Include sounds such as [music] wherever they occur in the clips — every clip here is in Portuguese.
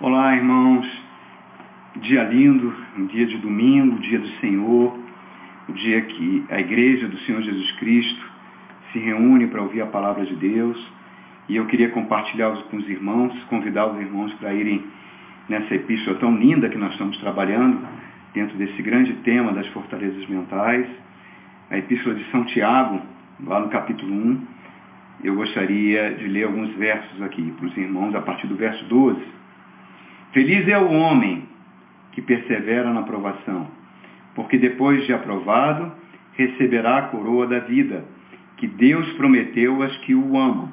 Olá, irmãos. Dia lindo, um dia de domingo, dia do Senhor, o dia que a igreja do Senhor Jesus Cristo se reúne para ouvir a palavra de Deus. E eu queria compartilhar com os irmãos, convidar os irmãos para irem nessa epístola tão linda que nós estamos trabalhando, dentro desse grande tema das fortalezas mentais, a epístola de São Tiago, lá no capítulo 1. Eu gostaria de ler alguns versos aqui para os irmãos, a partir do verso 12. Feliz é o homem que persevera na aprovação, porque depois de aprovado, receberá a coroa da vida, que Deus prometeu às que o amam.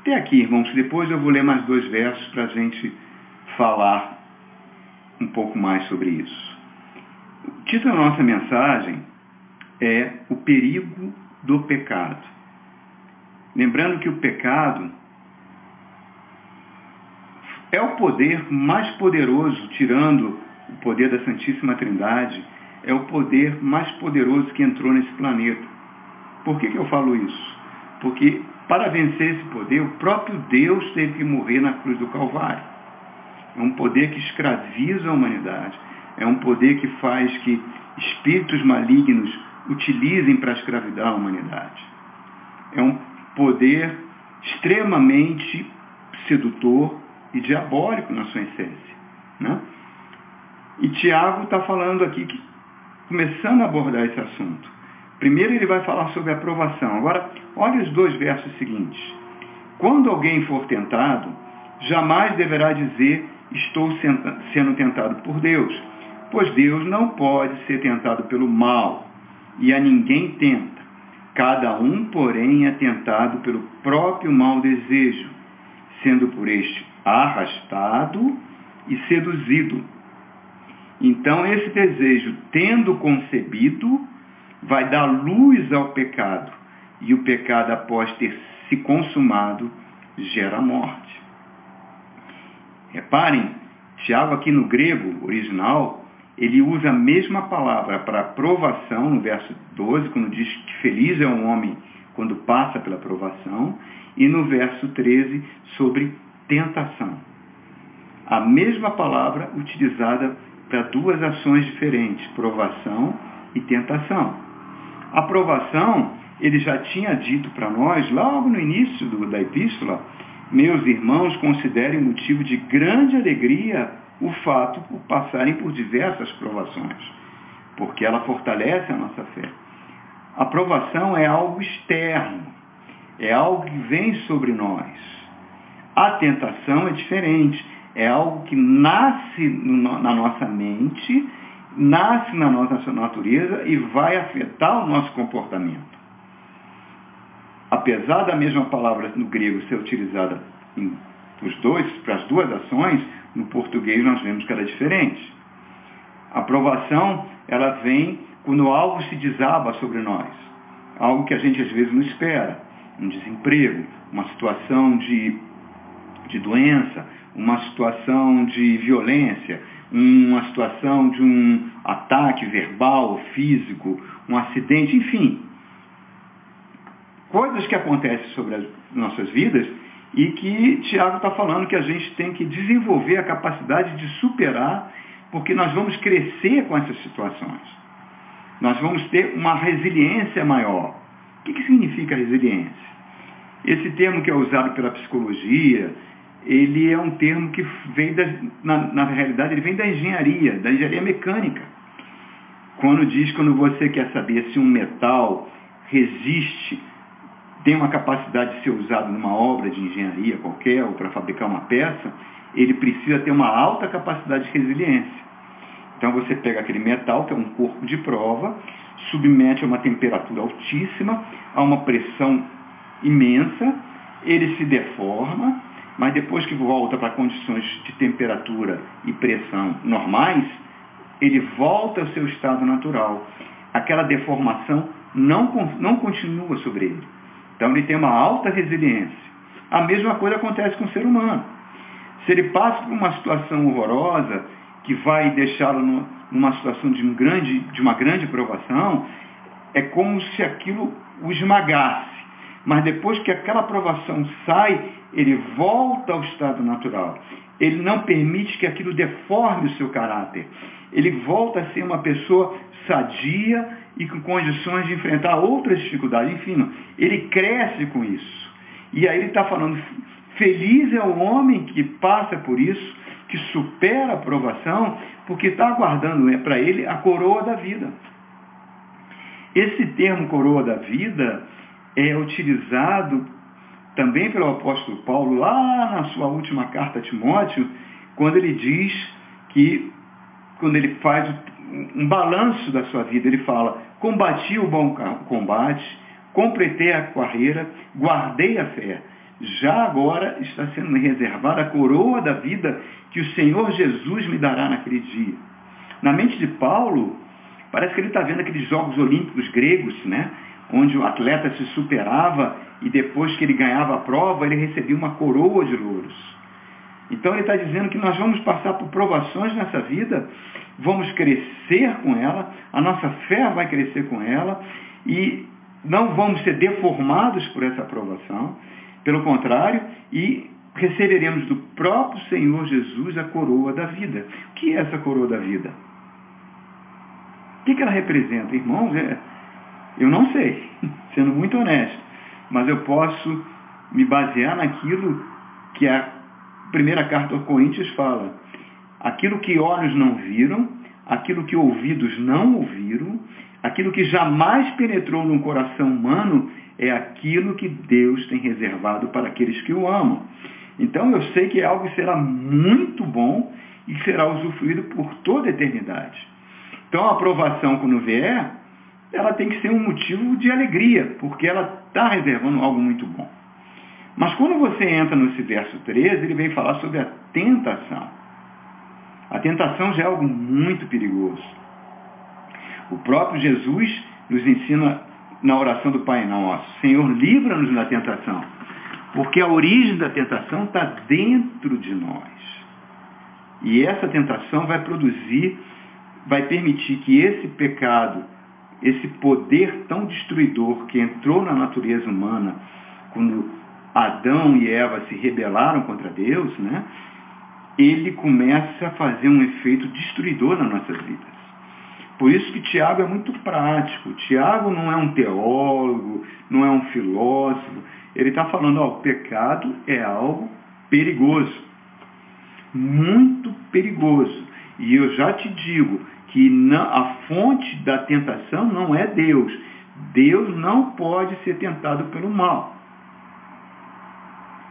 Até aqui, irmãos, depois eu vou ler mais dois versos para a gente falar um pouco mais sobre isso. O título da nossa mensagem é O Perigo do Pecado. Lembrando que o pecado é o poder mais poderoso, tirando o poder da Santíssima Trindade, é o poder mais poderoso que entrou nesse planeta. Por que, que eu falo isso? Porque para vencer esse poder, o próprio Deus teve que morrer na cruz do Calvário. É um poder que escraviza a humanidade. É um poder que faz que espíritos malignos utilizem para escravidar a humanidade. É um poder extremamente sedutor, e diabólico na sua essência. Né? E Tiago está falando aqui, que, começando a abordar esse assunto. Primeiro ele vai falar sobre a aprovação. Agora, olha os dois versos seguintes. Quando alguém for tentado, jamais deverá dizer, estou sendo tentado por Deus, pois Deus não pode ser tentado pelo mal, e a ninguém tenta. Cada um, porém, é tentado pelo próprio mau desejo, sendo por este arrastado e seduzido. Então, esse desejo, tendo concebido, vai dar luz ao pecado. E o pecado, após ter se consumado, gera morte. Reparem, Tiago, aqui no grego original, ele usa a mesma palavra para aprovação, no verso 12, quando diz que feliz é um homem quando passa pela aprovação, e no verso 13, sobre tentação. A mesma palavra utilizada para duas ações diferentes, provação e tentação. A provação, ele já tinha dito para nós, logo no início do, da epístola, meus irmãos, considerem motivo de grande alegria o fato por passarem por diversas provações, porque ela fortalece a nossa fé. A provação é algo externo, é algo que vem sobre nós a tentação é diferente. É algo que nasce na nossa mente, nasce na nossa natureza e vai afetar o nosso comportamento. Apesar da mesma palavra no grego ser utilizada em dois, para as duas ações, no português nós vemos que ela é diferente. A aprovação, ela vem quando algo se desaba sobre nós. Algo que a gente às vezes não espera. Um desemprego, uma situação de de doença, uma situação de violência, uma situação de um ataque verbal, físico, um acidente, enfim. Coisas que acontecem sobre as nossas vidas e que Tiago está falando que a gente tem que desenvolver a capacidade de superar, porque nós vamos crescer com essas situações. Nós vamos ter uma resiliência maior. O que, que significa resiliência? Esse termo que é usado pela psicologia, ele é um termo que vem, da, na, na realidade, ele vem da engenharia, da engenharia mecânica. Quando diz, quando você quer saber se um metal resiste, tem uma capacidade de ser usado numa obra de engenharia qualquer, ou para fabricar uma peça, ele precisa ter uma alta capacidade de resiliência. Então você pega aquele metal, que é um corpo de prova, submete a uma temperatura altíssima, a uma pressão imensa, ele se deforma, mas depois que volta para condições de temperatura e pressão normais, ele volta ao seu estado natural. Aquela deformação não, não continua sobre ele. Então ele tem uma alta resiliência. A mesma coisa acontece com o ser humano. Se ele passa por uma situação horrorosa, que vai deixá-lo numa situação de, um grande, de uma grande provação, é como se aquilo o esmagasse. Mas depois que aquela provação sai, ele volta ao estado natural. Ele não permite que aquilo deforme o seu caráter. Ele volta a ser uma pessoa sadia e com condições de enfrentar outras dificuldades. Enfim, ele cresce com isso. E aí ele está falando, feliz é o homem que passa por isso, que supera a provação, porque está aguardando né, para ele a coroa da vida. Esse termo coroa da vida é utilizado também pelo apóstolo Paulo lá na sua última carta a Timóteo, quando ele diz que, quando ele faz um balanço da sua vida, ele fala, combati o bom combate, completei a carreira, guardei a fé. Já agora está sendo reservada a coroa da vida que o Senhor Jesus me dará naquele dia. Na mente de Paulo, parece que ele está vendo aqueles Jogos Olímpicos gregos, né? Onde o atleta se superava e depois que ele ganhava a prova, ele recebia uma coroa de louros. Então ele está dizendo que nós vamos passar por provações nessa vida, vamos crescer com ela, a nossa fé vai crescer com ela e não vamos ser deformados por essa aprovação, pelo contrário, e receberemos do próprio Senhor Jesus a coroa da vida. O que é essa coroa da vida? O que ela representa? Irmãos, é, eu não sei, [laughs] sendo muito honesto, mas eu posso me basear naquilo que a primeira carta aos Coríntios fala. Aquilo que olhos não viram, aquilo que ouvidos não ouviram, aquilo que jamais penetrou no coração humano, é aquilo que Deus tem reservado para aqueles que o amam. Então eu sei que é algo que será muito bom e será usufruído por toda a eternidade. Então a aprovação quando vier, ela tem que ser um motivo de alegria, porque ela está reservando algo muito bom. Mas quando você entra nesse verso 13, ele vem falar sobre a tentação. A tentação já é algo muito perigoso. O próprio Jesus nos ensina na oração do Pai Nosso, Senhor, livra-nos da tentação, porque a origem da tentação está dentro de nós. E essa tentação vai produzir, vai permitir que esse pecado esse poder tão destruidor que entrou na natureza humana quando Adão e Eva se rebelaram contra Deus, né? ele começa a fazer um efeito destruidor nas nossas vidas. Por isso que Tiago é muito prático. Tiago não é um teólogo, não é um filósofo. Ele está falando, ó, o pecado é algo perigoso. Muito perigoso. E eu já te digo, que a fonte da tentação não é Deus. Deus não pode ser tentado pelo mal.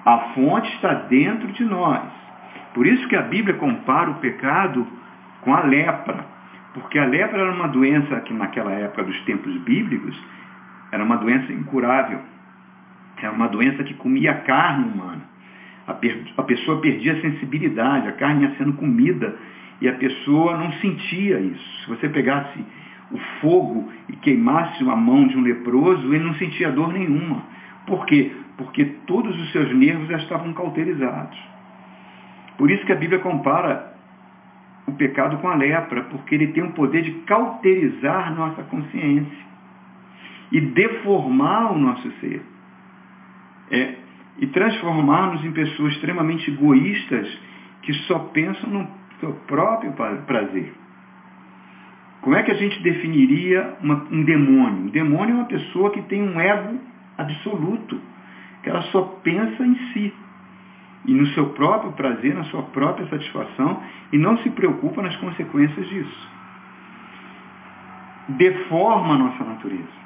A fonte está dentro de nós. Por isso que a Bíblia compara o pecado com a lepra. Porque a lepra era uma doença que naquela época dos tempos bíblicos era uma doença incurável. Era uma doença que comia a carne humana. A pessoa perdia a sensibilidade, a carne ia sendo comida e a pessoa não sentia isso. Se você pegasse o fogo e queimasse a mão de um leproso, ele não sentia dor nenhuma. Por quê? Porque todos os seus nervos já estavam cauterizados. Por isso que a Bíblia compara o pecado com a lepra, porque ele tem o poder de cauterizar nossa consciência e deformar o nosso ser. É, e transformar-nos em pessoas extremamente egoístas que só pensam no seu próprio prazer. Como é que a gente definiria uma, um demônio? Um demônio é uma pessoa que tem um ego absoluto, que ela só pensa em si e no seu próprio prazer, na sua própria satisfação e não se preocupa nas consequências disso. Deforma a nossa natureza.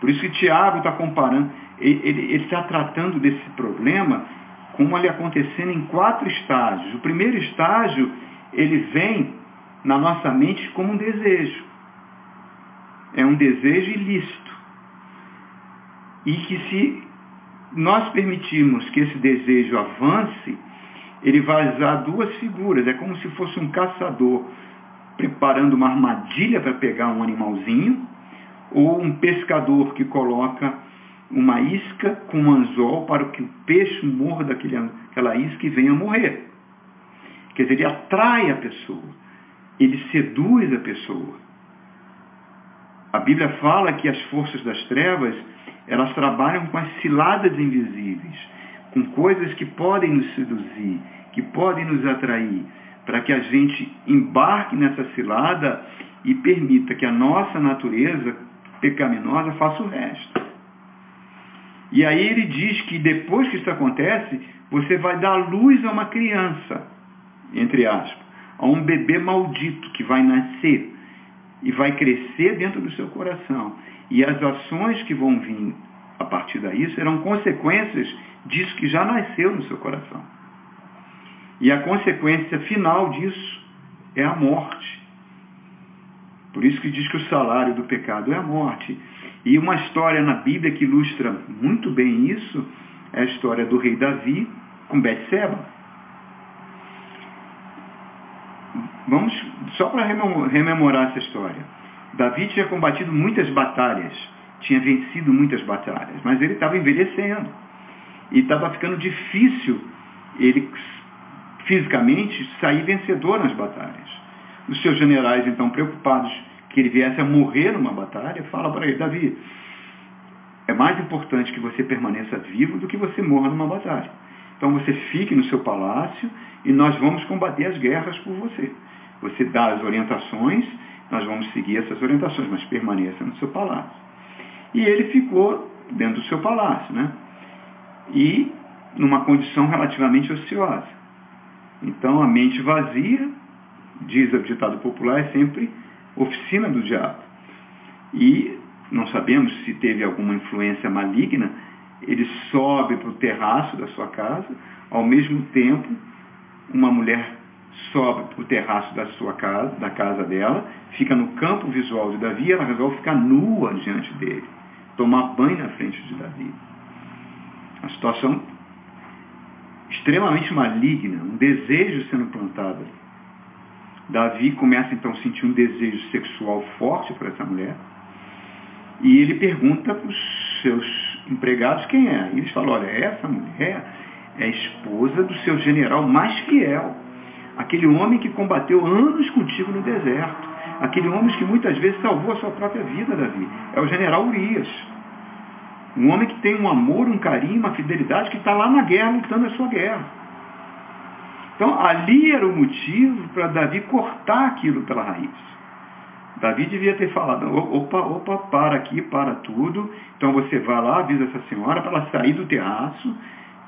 Por isso que Tiago está comparando, ele, está tratando desse problema como ele acontecendo em quatro estágios. O primeiro estágio ele vem na nossa mente como um desejo. É um desejo ilícito. E que se nós permitirmos que esse desejo avance, ele vai usar duas figuras. É como se fosse um caçador preparando uma armadilha para pegar um animalzinho, ou um pescador que coloca uma isca com um anzol para que o peixe morra daquela isca e venha morrer. Quer dizer, ele atrai a pessoa, ele seduz a pessoa. A Bíblia fala que as forças das trevas, elas trabalham com as ciladas invisíveis, com coisas que podem nos seduzir, que podem nos atrair, para que a gente embarque nessa cilada e permita que a nossa natureza pecaminosa faça o resto. E aí ele diz que depois que isso acontece, você vai dar luz a uma criança, entre aspas, a um bebê maldito que vai nascer e vai crescer dentro do seu coração. E as ações que vão vir a partir daí serão consequências disso que já nasceu no seu coração. E a consequência final disso é a morte. Por isso que diz que o salário do pecado é a morte. E uma história na Bíblia que ilustra muito bem isso é a história do rei Davi com Betseba. Vamos só para rememorar essa história. Davi tinha combatido muitas batalhas, tinha vencido muitas batalhas, mas ele estava envelhecendo. E estava ficando difícil ele fisicamente sair vencedor nas batalhas. Os seus generais, então, preocupados que ele viesse a morrer numa batalha, falam para ele, Davi, é mais importante que você permaneça vivo do que você morra numa batalha. Então você fique no seu palácio e nós vamos combater as guerras por você. Você dá as orientações, nós vamos seguir essas orientações, mas permaneça no seu palácio. E ele ficou dentro do seu palácio, né? E numa condição relativamente ociosa. Então a mente vazia, diz o ditado popular, é sempre oficina do diabo. E não sabemos se teve alguma influência maligna, ele sobe para o terraço da sua casa, ao mesmo tempo, uma mulher sobe para o terraço da sua casa, da casa dela, fica no campo visual de Davi, ela resolve ficar nua diante dele, tomar banho na frente de Davi. A situação extremamente maligna, um desejo sendo plantado. Davi começa então a sentir um desejo sexual forte para essa mulher. E ele pergunta para os seus empregados quem é. E eles falam, olha, essa mulher é a esposa do seu general mais fiel. Aquele homem que combateu anos contigo no deserto. Aquele homem que muitas vezes salvou a sua própria vida, Davi. É o general Urias. Um homem que tem um amor, um carinho, uma fidelidade, que está lá na guerra, lutando a sua guerra. Então, ali era o motivo para Davi cortar aquilo pela raiz. Davi devia ter falado, opa, opa, para aqui, para tudo. Então você vai lá, avisa essa senhora para ela sair do terraço,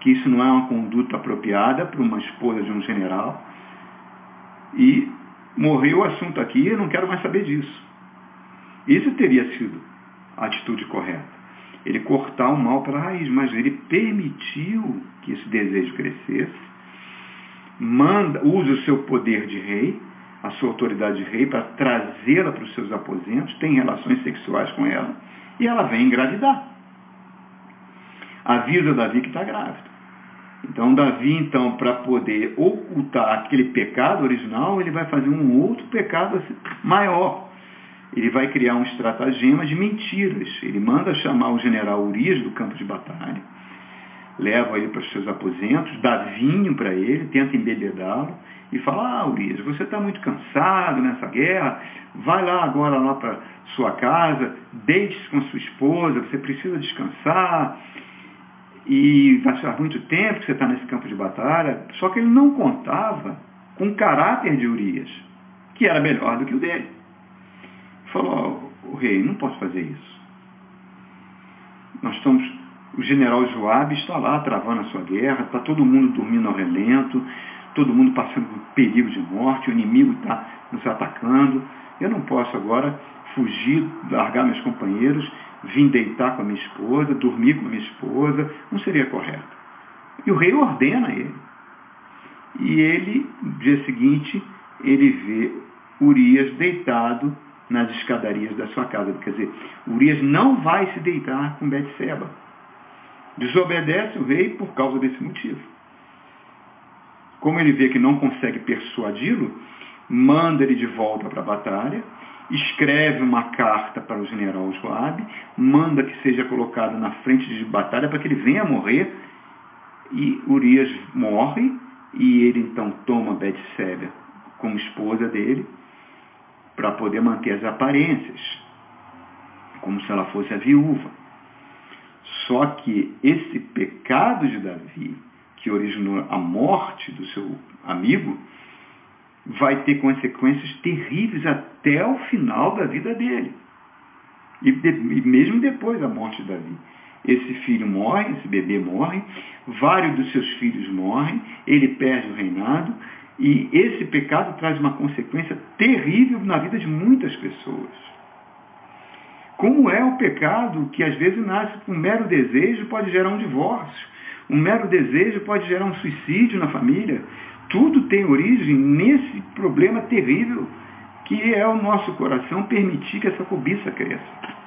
que isso não é uma conduta apropriada para uma esposa de um general. E morreu o assunto aqui, eu não quero mais saber disso. Isso teria sido a atitude correta ele cortar o mal pela raiz, mas ele permitiu que esse desejo crescesse, manda, usa o seu poder de rei, a sua autoridade de rei, para trazê-la para os seus aposentos, tem relações sexuais com ela, e ela vem engravidar. Avisa Davi que está grávida. Então Davi, então, para poder ocultar aquele pecado original, ele vai fazer um outro pecado maior ele vai criar um estratagema de mentiras. Ele manda chamar o general Urias do campo de batalha, leva ele para os seus aposentos, dá vinho para ele, tenta embebedá-lo e fala, ah, Urias, você está muito cansado nessa guerra, vai lá agora lá para sua casa, deite-se com sua esposa, você precisa descansar, e vai ser muito tempo que você está nesse campo de batalha. Só que ele não contava com o caráter de Urias, que era melhor do que o dele. Falou, o rei, não posso fazer isso. Nós estamos, o general Joabe está lá travando a sua guerra, está todo mundo dormindo ao relento, todo mundo passando por perigo de morte, o inimigo está nos atacando. Eu não posso agora fugir, largar meus companheiros, vir deitar com a minha esposa, dormir com a minha esposa, não seria correto. E o rei ordena ele. E ele, no dia seguinte, ele vê Urias deitado nas escadarias da sua casa. Quer dizer, Urias não vai se deitar com Betseba. Desobedece o rei por causa desse motivo. Como ele vê que não consegue persuadi-lo, manda ele de volta para a batalha, escreve uma carta para o general Joabe, manda que seja colocado na frente de batalha para que ele venha morrer, e Urias morre, e ele então toma Betseba como esposa dele, para poder manter as aparências, como se ela fosse a viúva. Só que esse pecado de Davi, que originou a morte do seu amigo, vai ter consequências terríveis até o final da vida dele. E, de, e mesmo depois da morte de Davi. Esse filho morre, esse bebê morre, vários dos seus filhos morrem, ele perde o reinado, e esse pecado traz uma consequência terrível na vida de muitas pessoas. Como é o pecado que às vezes nasce com um mero desejo pode gerar um divórcio, um mero desejo pode gerar um suicídio na família. Tudo tem origem nesse problema terrível que é o nosso coração permitir que essa cobiça cresça.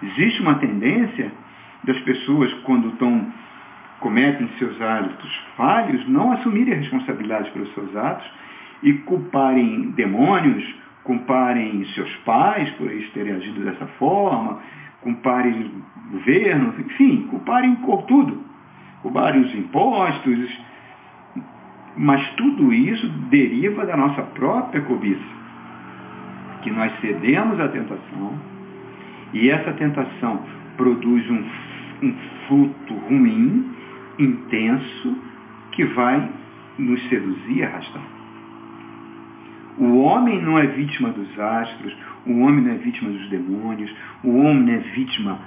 Existe uma tendência das pessoas, quando estão, cometem seus hábitos falhos, não assumirem a responsabilidade pelos seus atos e culparem demônios, culparem seus pais por eles terem agido dessa forma, culparem o governo, enfim, culparem tudo, culparem os impostos, mas tudo isso deriva da nossa própria cobiça. Que nós cedemos à tentação e essa tentação produz um, um fruto ruim, intenso, que vai nos seduzir e arrastar. O homem não é vítima dos astros, o homem não é vítima dos demônios, o homem não é vítima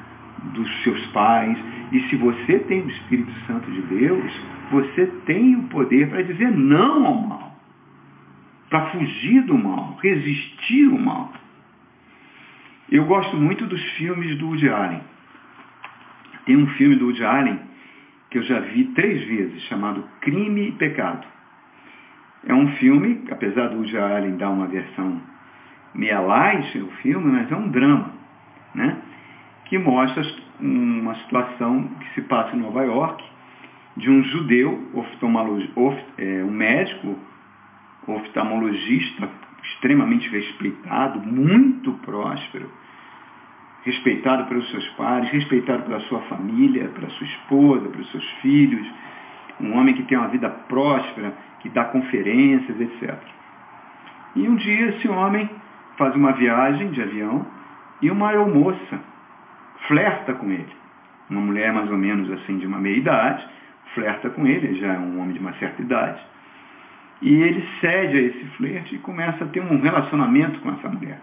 dos seus pais. E se você tem o Espírito Santo de Deus, você tem o poder para dizer não ao mal, para fugir do mal, resistir ao mal. Eu gosto muito dos filmes do Woody Allen. Tem um filme do Woody Allen que eu já vi três vezes, chamado Crime e Pecado. É um filme, apesar do Woody Allen dar uma versão light no filme, mas é um drama, né? que mostra uma situação que se passa em Nova York, de um judeu, é, um médico oftalmologista extremamente respeitado, muito próspero, respeitado pelos seus pais, respeitado pela sua família, pela sua esposa, pelos seus filhos, um homem que tem uma vida próspera, que dá conferências, etc. E um dia esse homem faz uma viagem de avião e uma aeromoça flerta com ele. Uma mulher mais ou menos assim de uma meia idade, flerta com ele, já é um homem de uma certa idade. E ele cede a esse flerte e começa a ter um relacionamento com essa mulher.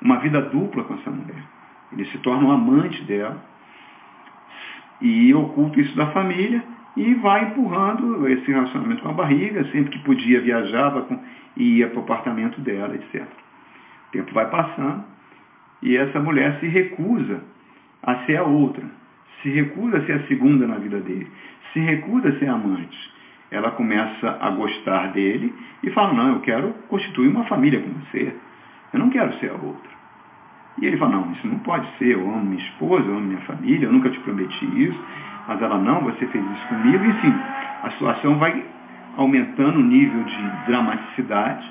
Uma vida dupla com essa mulher. Ele se torna um amante dela e oculta isso da família e vai empurrando esse relacionamento com a barriga, sempre que podia viajava com, e ia para o apartamento dela, etc. O tempo vai passando e essa mulher se recusa a ser a outra, se recusa a ser a segunda na vida dele, se recusa a ser amante. Ela começa a gostar dele e fala, não, eu quero constituir uma família com você. Eu não quero ser a outra. E ele fala, não, isso não pode ser, eu amo minha esposa, eu amo minha família, eu nunca te prometi isso. Mas ela, não, você fez isso comigo. E enfim, a situação vai aumentando o nível de dramaticidade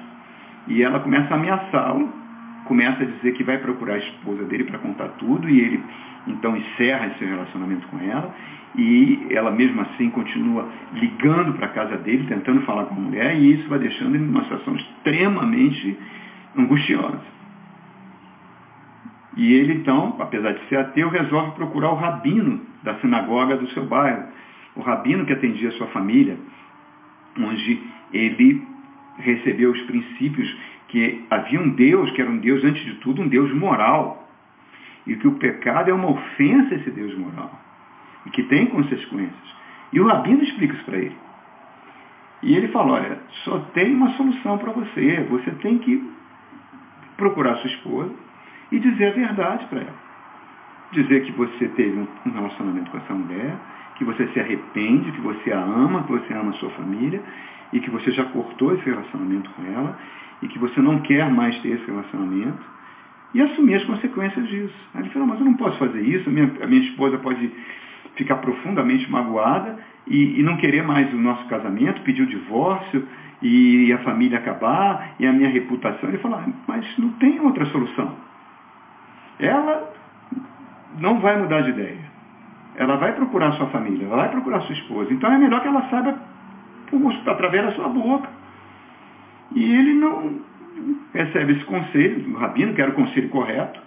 e ela começa a ameaçá-lo começa a dizer que vai procurar a esposa dele para contar tudo e ele então encerra esse relacionamento com ela e ela mesmo assim continua ligando para a casa dele, tentando falar com a mulher e isso vai deixando ele numa situação extremamente angustiosa. E ele então, apesar de ser ateu, resolve procurar o rabino da sinagoga do seu bairro, o rabino que atendia a sua família, onde ele recebeu os princípios que havia um Deus que era um Deus, antes de tudo, um Deus moral. E que o pecado é uma ofensa a esse Deus moral. E que tem consequências. E o Rabino explica isso para ele. E ele fala, olha, só tem uma solução para você. Você tem que procurar sua esposa e dizer a verdade para ela. Dizer que você teve um relacionamento com essa mulher, que você se arrepende, que você a ama, que você ama a sua família e que você já cortou esse relacionamento com ela e que você não quer mais ter esse relacionamento e assumir as consequências disso. Aí ele falou, mas eu não posso fazer isso, a minha, a minha esposa pode ficar profundamente magoada e, e, não querer mais o nosso casamento, pedir o divórcio e a família acabar e a minha reputação. Ele falou, mas não tem outra solução. Ela não vai mudar de ideia. Ela vai procurar sua família, ela vai procurar sua esposa. Então é melhor que ela saiba através da sua boca. E ele não recebe esse conselho do rabino, que era o conselho correto,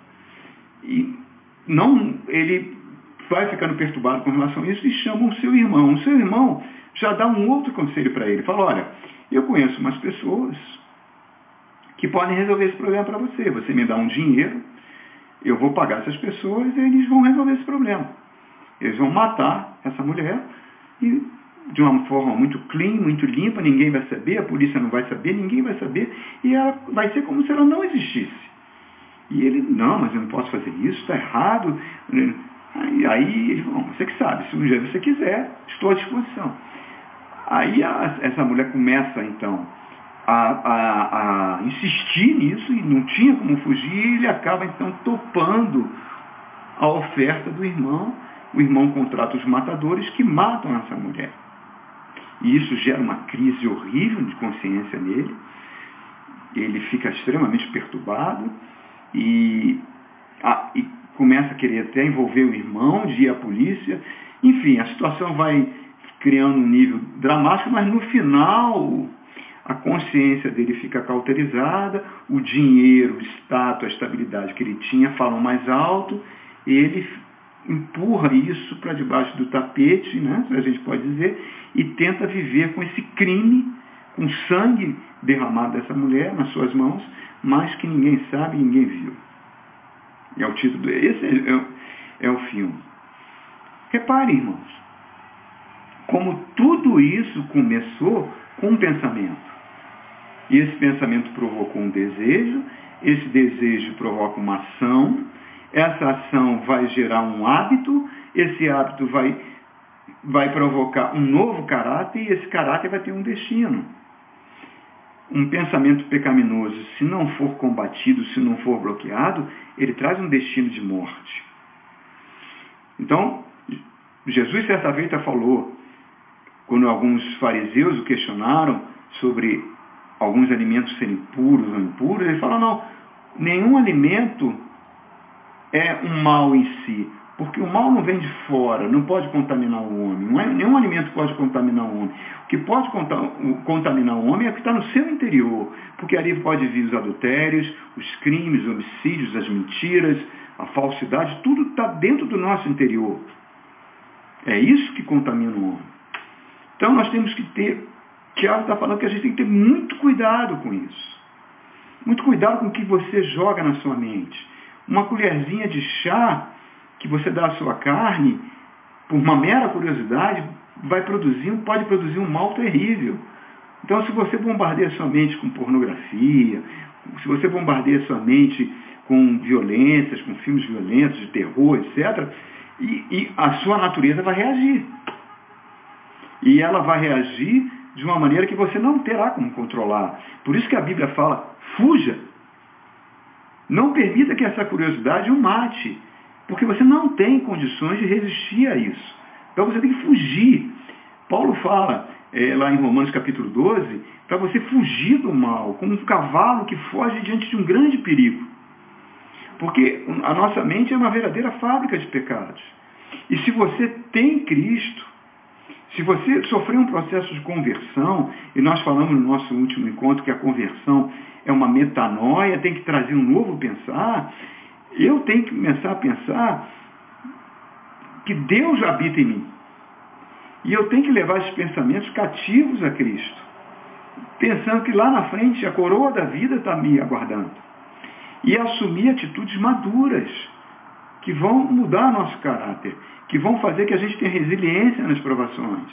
e não, ele vai ficando perturbado com relação a isso e chama o seu irmão. O seu irmão já dá um outro conselho para ele. Fala, olha, eu conheço umas pessoas que podem resolver esse problema para você. Você me dá um dinheiro, eu vou pagar essas pessoas e eles vão resolver esse problema. Eles vão matar essa mulher e de uma forma muito clean, muito limpa, ninguém vai saber, a polícia não vai saber, ninguém vai saber, e ela vai ser como se ela não existisse. E ele, não, mas eu não posso fazer isso, está errado. Aí, aí ele falou, você que sabe, se um dia você quiser, estou à disposição. Aí a, essa mulher começa então a, a, a, insistir nisso e não tinha como fugir, e ele acaba então topando a oferta do irmão. O irmão contrata os matadores que matam essa mulher. E isso gera uma crise horrível de consciência nele. Ele fica extremamente perturbado e, a, e começa a querer até envolver o irmão, de ir à polícia. Enfim, a situação vai criando um nível dramático, mas no final a consciência dele fica cauterizada, o dinheiro, o status, a estabilidade que ele tinha falam mais alto, ele empurra isso para debaixo do tapete, né, a gente pode dizer, e tenta viver com esse crime, com sangue derramado dessa mulher nas suas mãos, mas que ninguém sabe, ninguém viu. É o título, esse é, é, é o filme. Repare, irmãos, como tudo isso começou com um pensamento. E esse pensamento provocou um desejo, esse desejo provoca uma ação, essa ação vai gerar um hábito, esse hábito vai, vai provocar um novo caráter e esse caráter vai ter um destino. Um pensamento pecaminoso, se não for combatido, se não for bloqueado, ele traz um destino de morte. Então, Jesus certa feita falou, quando alguns fariseus o questionaram sobre alguns alimentos serem puros ou impuros, ele fala, não, nenhum alimento é um mal em si, porque o mal não vem de fora, não pode contaminar o homem. Não é, nenhum alimento pode contaminar o homem. O que pode contaminar o homem é o que está no seu interior, porque ali pode vir os adultérios, os crimes, os homicídios, as mentiras, a falsidade, tudo está dentro do nosso interior. É isso que contamina o homem. Então nós temos que ter Tiago está falando que a gente tem que ter muito cuidado com isso. Muito cuidado com o que você joga na sua mente. Uma colherzinha de chá que você dá à sua carne, por uma mera curiosidade, vai produzir, pode produzir um mal terrível. Então, se você bombardeia sua mente com pornografia, se você bombardeia sua mente com violências, com filmes violentos, de terror, etc., e, e a sua natureza vai reagir. E ela vai reagir de uma maneira que você não terá como controlar. Por isso que a Bíblia fala, fuja. Não permita que essa curiosidade o mate, porque você não tem condições de resistir a isso. Então você tem que fugir. Paulo fala é, lá em Romanos capítulo 12, para você fugir do mal, como um cavalo que foge diante de um grande perigo. Porque a nossa mente é uma verdadeira fábrica de pecados. E se você tem Cristo, se você sofreu um processo de conversão, e nós falamos no nosso último encontro que a conversão é uma metanoia, tem que trazer um novo pensar, eu tenho que começar a pensar que Deus habita em mim. E eu tenho que levar esses pensamentos cativos a Cristo, pensando que lá na frente a coroa da vida está me aguardando. E assumir atitudes maduras que vão mudar nosso caráter, que vão fazer que a gente tenha resiliência nas provações.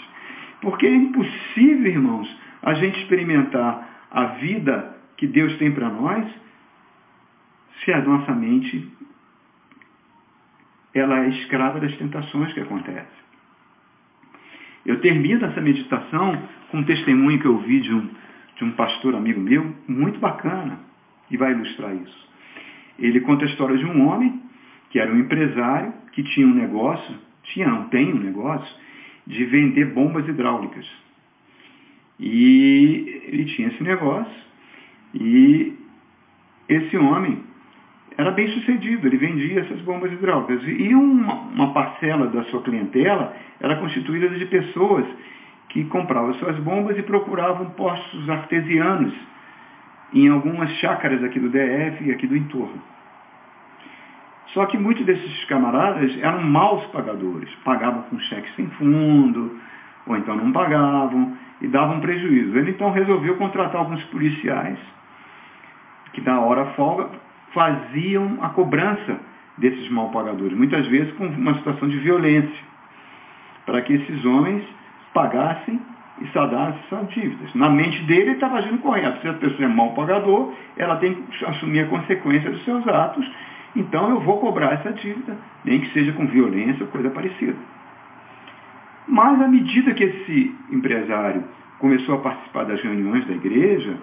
Porque é impossível, irmãos, a gente experimentar a vida que Deus tem para nós se a nossa mente ela é escrava das tentações que acontecem. Eu termino essa meditação com um testemunho que eu ouvi de um, de um pastor amigo meu, muito bacana, e vai ilustrar isso. Ele conta a história de um homem que era um empresário que tinha um negócio, tinha, não tem um negócio, de vender bombas hidráulicas. E ele tinha esse negócio e esse homem era bem sucedido, ele vendia essas bombas hidráulicas. E uma, uma parcela da sua clientela era constituída de pessoas que compravam suas bombas e procuravam postos artesianos em algumas chácaras aqui do DF e aqui do entorno. Só que muitos desses camaradas eram maus pagadores, pagavam com cheque sem fundo, ou então não pagavam e davam prejuízo. Ele então resolveu contratar alguns policiais que na hora folga faziam a cobrança desses mal pagadores, muitas vezes com uma situação de violência, para que esses homens pagassem e saldassem suas dívidas. Na mente dele, ele estava agindo correto. Se a pessoa é mal pagador, ela tem que assumir a consequência dos seus atos, então eu vou cobrar essa dívida, nem que seja com violência ou coisa parecida. Mas à medida que esse empresário começou a participar das reuniões da igreja,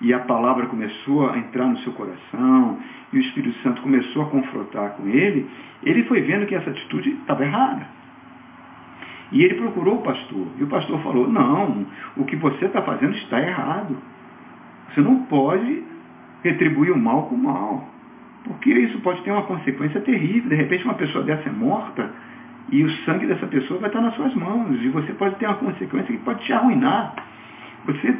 e a palavra começou a entrar no seu coração, e o Espírito Santo começou a confrontar com ele, ele foi vendo que essa atitude estava errada. E ele procurou o pastor. E o pastor falou: Não, o que você está fazendo está errado. Você não pode retribuir o mal com o mal. Porque isso pode ter uma consequência terrível. De repente, uma pessoa dessa é morta e o sangue dessa pessoa vai estar nas suas mãos. E você pode ter uma consequência que pode te arruinar. Você,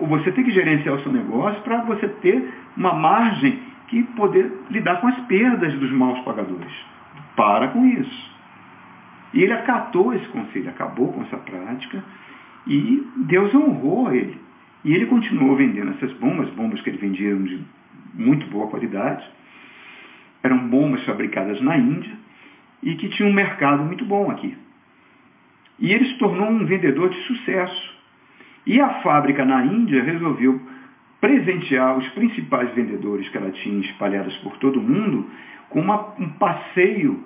você tem que gerenciar o seu negócio para você ter uma margem que poder lidar com as perdas dos maus pagadores. Para com isso. E ele acatou esse conselho, acabou com essa prática e Deus honrou ele. E ele continuou vendendo essas bombas, bombas que ele vendia muito boa qualidade. Eram bombas fabricadas na Índia e que tinham um mercado muito bom aqui. E ele se tornou um vendedor de sucesso. E a fábrica na Índia resolveu presentear os principais vendedores que ela tinha espalhados por todo o mundo com uma, um passeio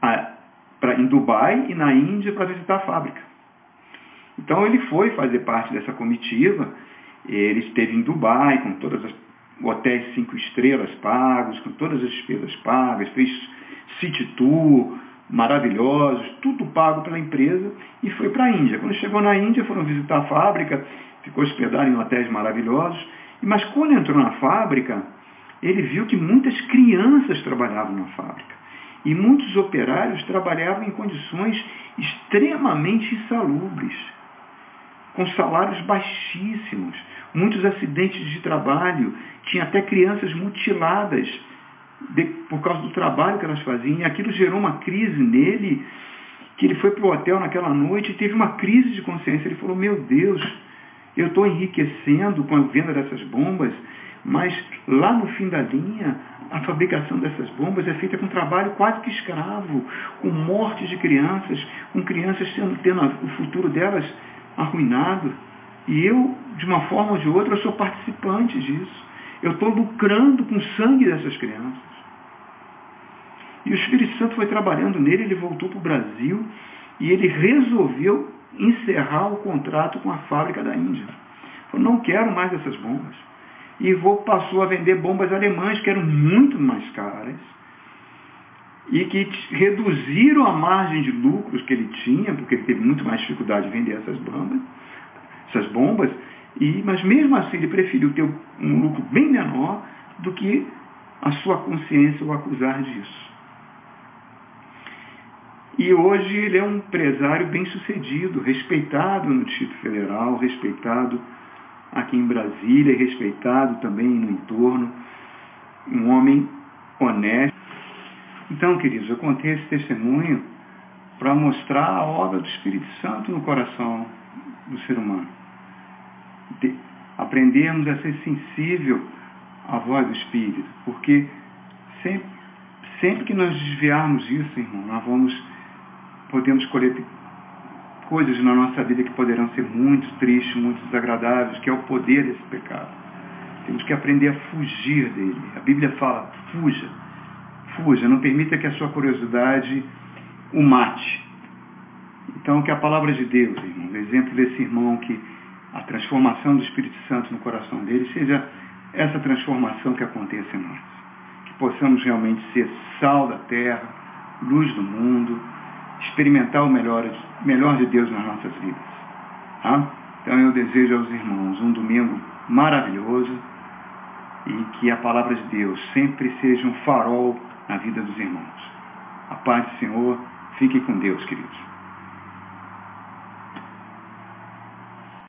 a, pra, em Dubai e na Índia para visitar a fábrica. Então ele foi fazer parte dessa comitiva, ele esteve em Dubai com todas as hotéis cinco estrelas pagos, com todas as despesas pagas, fez city tour maravilhosos, tudo pago pela empresa e foi para a Índia. Quando chegou na Índia, foram visitar a fábrica, ficou hospedado em hotéis maravilhosos, mas quando entrou na fábrica, ele viu que muitas crianças trabalhavam na fábrica. E muitos operários trabalhavam em condições extremamente insalubres, com salários baixíssimos, muitos acidentes de trabalho, tinha até crianças mutiladas de, por causa do trabalho que elas faziam. E aquilo gerou uma crise nele, que ele foi para o hotel naquela noite e teve uma crise de consciência. Ele falou, meu Deus, eu estou enriquecendo com a venda dessas bombas, mas lá no fim da linha, a fabricação dessas bombas é feita com trabalho quase que escravo, com mortes de crianças, com crianças tendo, tendo o futuro delas arruinado. E eu, de uma forma ou de outra, eu sou participante disso. Eu estou lucrando com o sangue dessas crianças. E o Espírito Santo foi trabalhando nele, ele voltou para o Brasil e ele resolveu encerrar o contrato com a fábrica da Índia. Falou, não quero mais essas bombas. E vou, passou a vender bombas alemãs, que eram muito mais caras, e que reduziram a margem de lucros que ele tinha, porque ele teve muito mais dificuldade de vender essas bombas, essas bombas, e, mas mesmo assim ele preferiu ter um lucro bem menor do que a sua consciência o acusar disso. E hoje ele é um empresário bem sucedido, respeitado no Distrito Federal, respeitado aqui em Brasília, respeitado também no entorno, um homem honesto. Então, queridos, eu contei esse testemunho para mostrar a obra do Espírito Santo no coração do ser humano. De, aprendermos a ser sensível à voz do Espírito, porque sempre, sempre que nós desviarmos isso, irmão, nós vamos podemos colher coisas na nossa vida que poderão ser muito tristes, muito desagradáveis, que é o poder desse pecado. Temos que aprender a fugir dele. A Bíblia fala, fuja, fuja, não permita que a sua curiosidade o mate. Então, que a palavra de Deus, irmão, o exemplo desse irmão que a transformação do Espírito Santo no coração dele seja essa transformação que aconteça em nós. Que possamos realmente ser sal da terra, luz do mundo, experimentar o melhor, melhor de Deus nas nossas vidas. Tá? Então eu desejo aos irmãos um domingo maravilhoso e que a palavra de Deus sempre seja um farol na vida dos irmãos. A paz do Senhor, fique com Deus, queridos.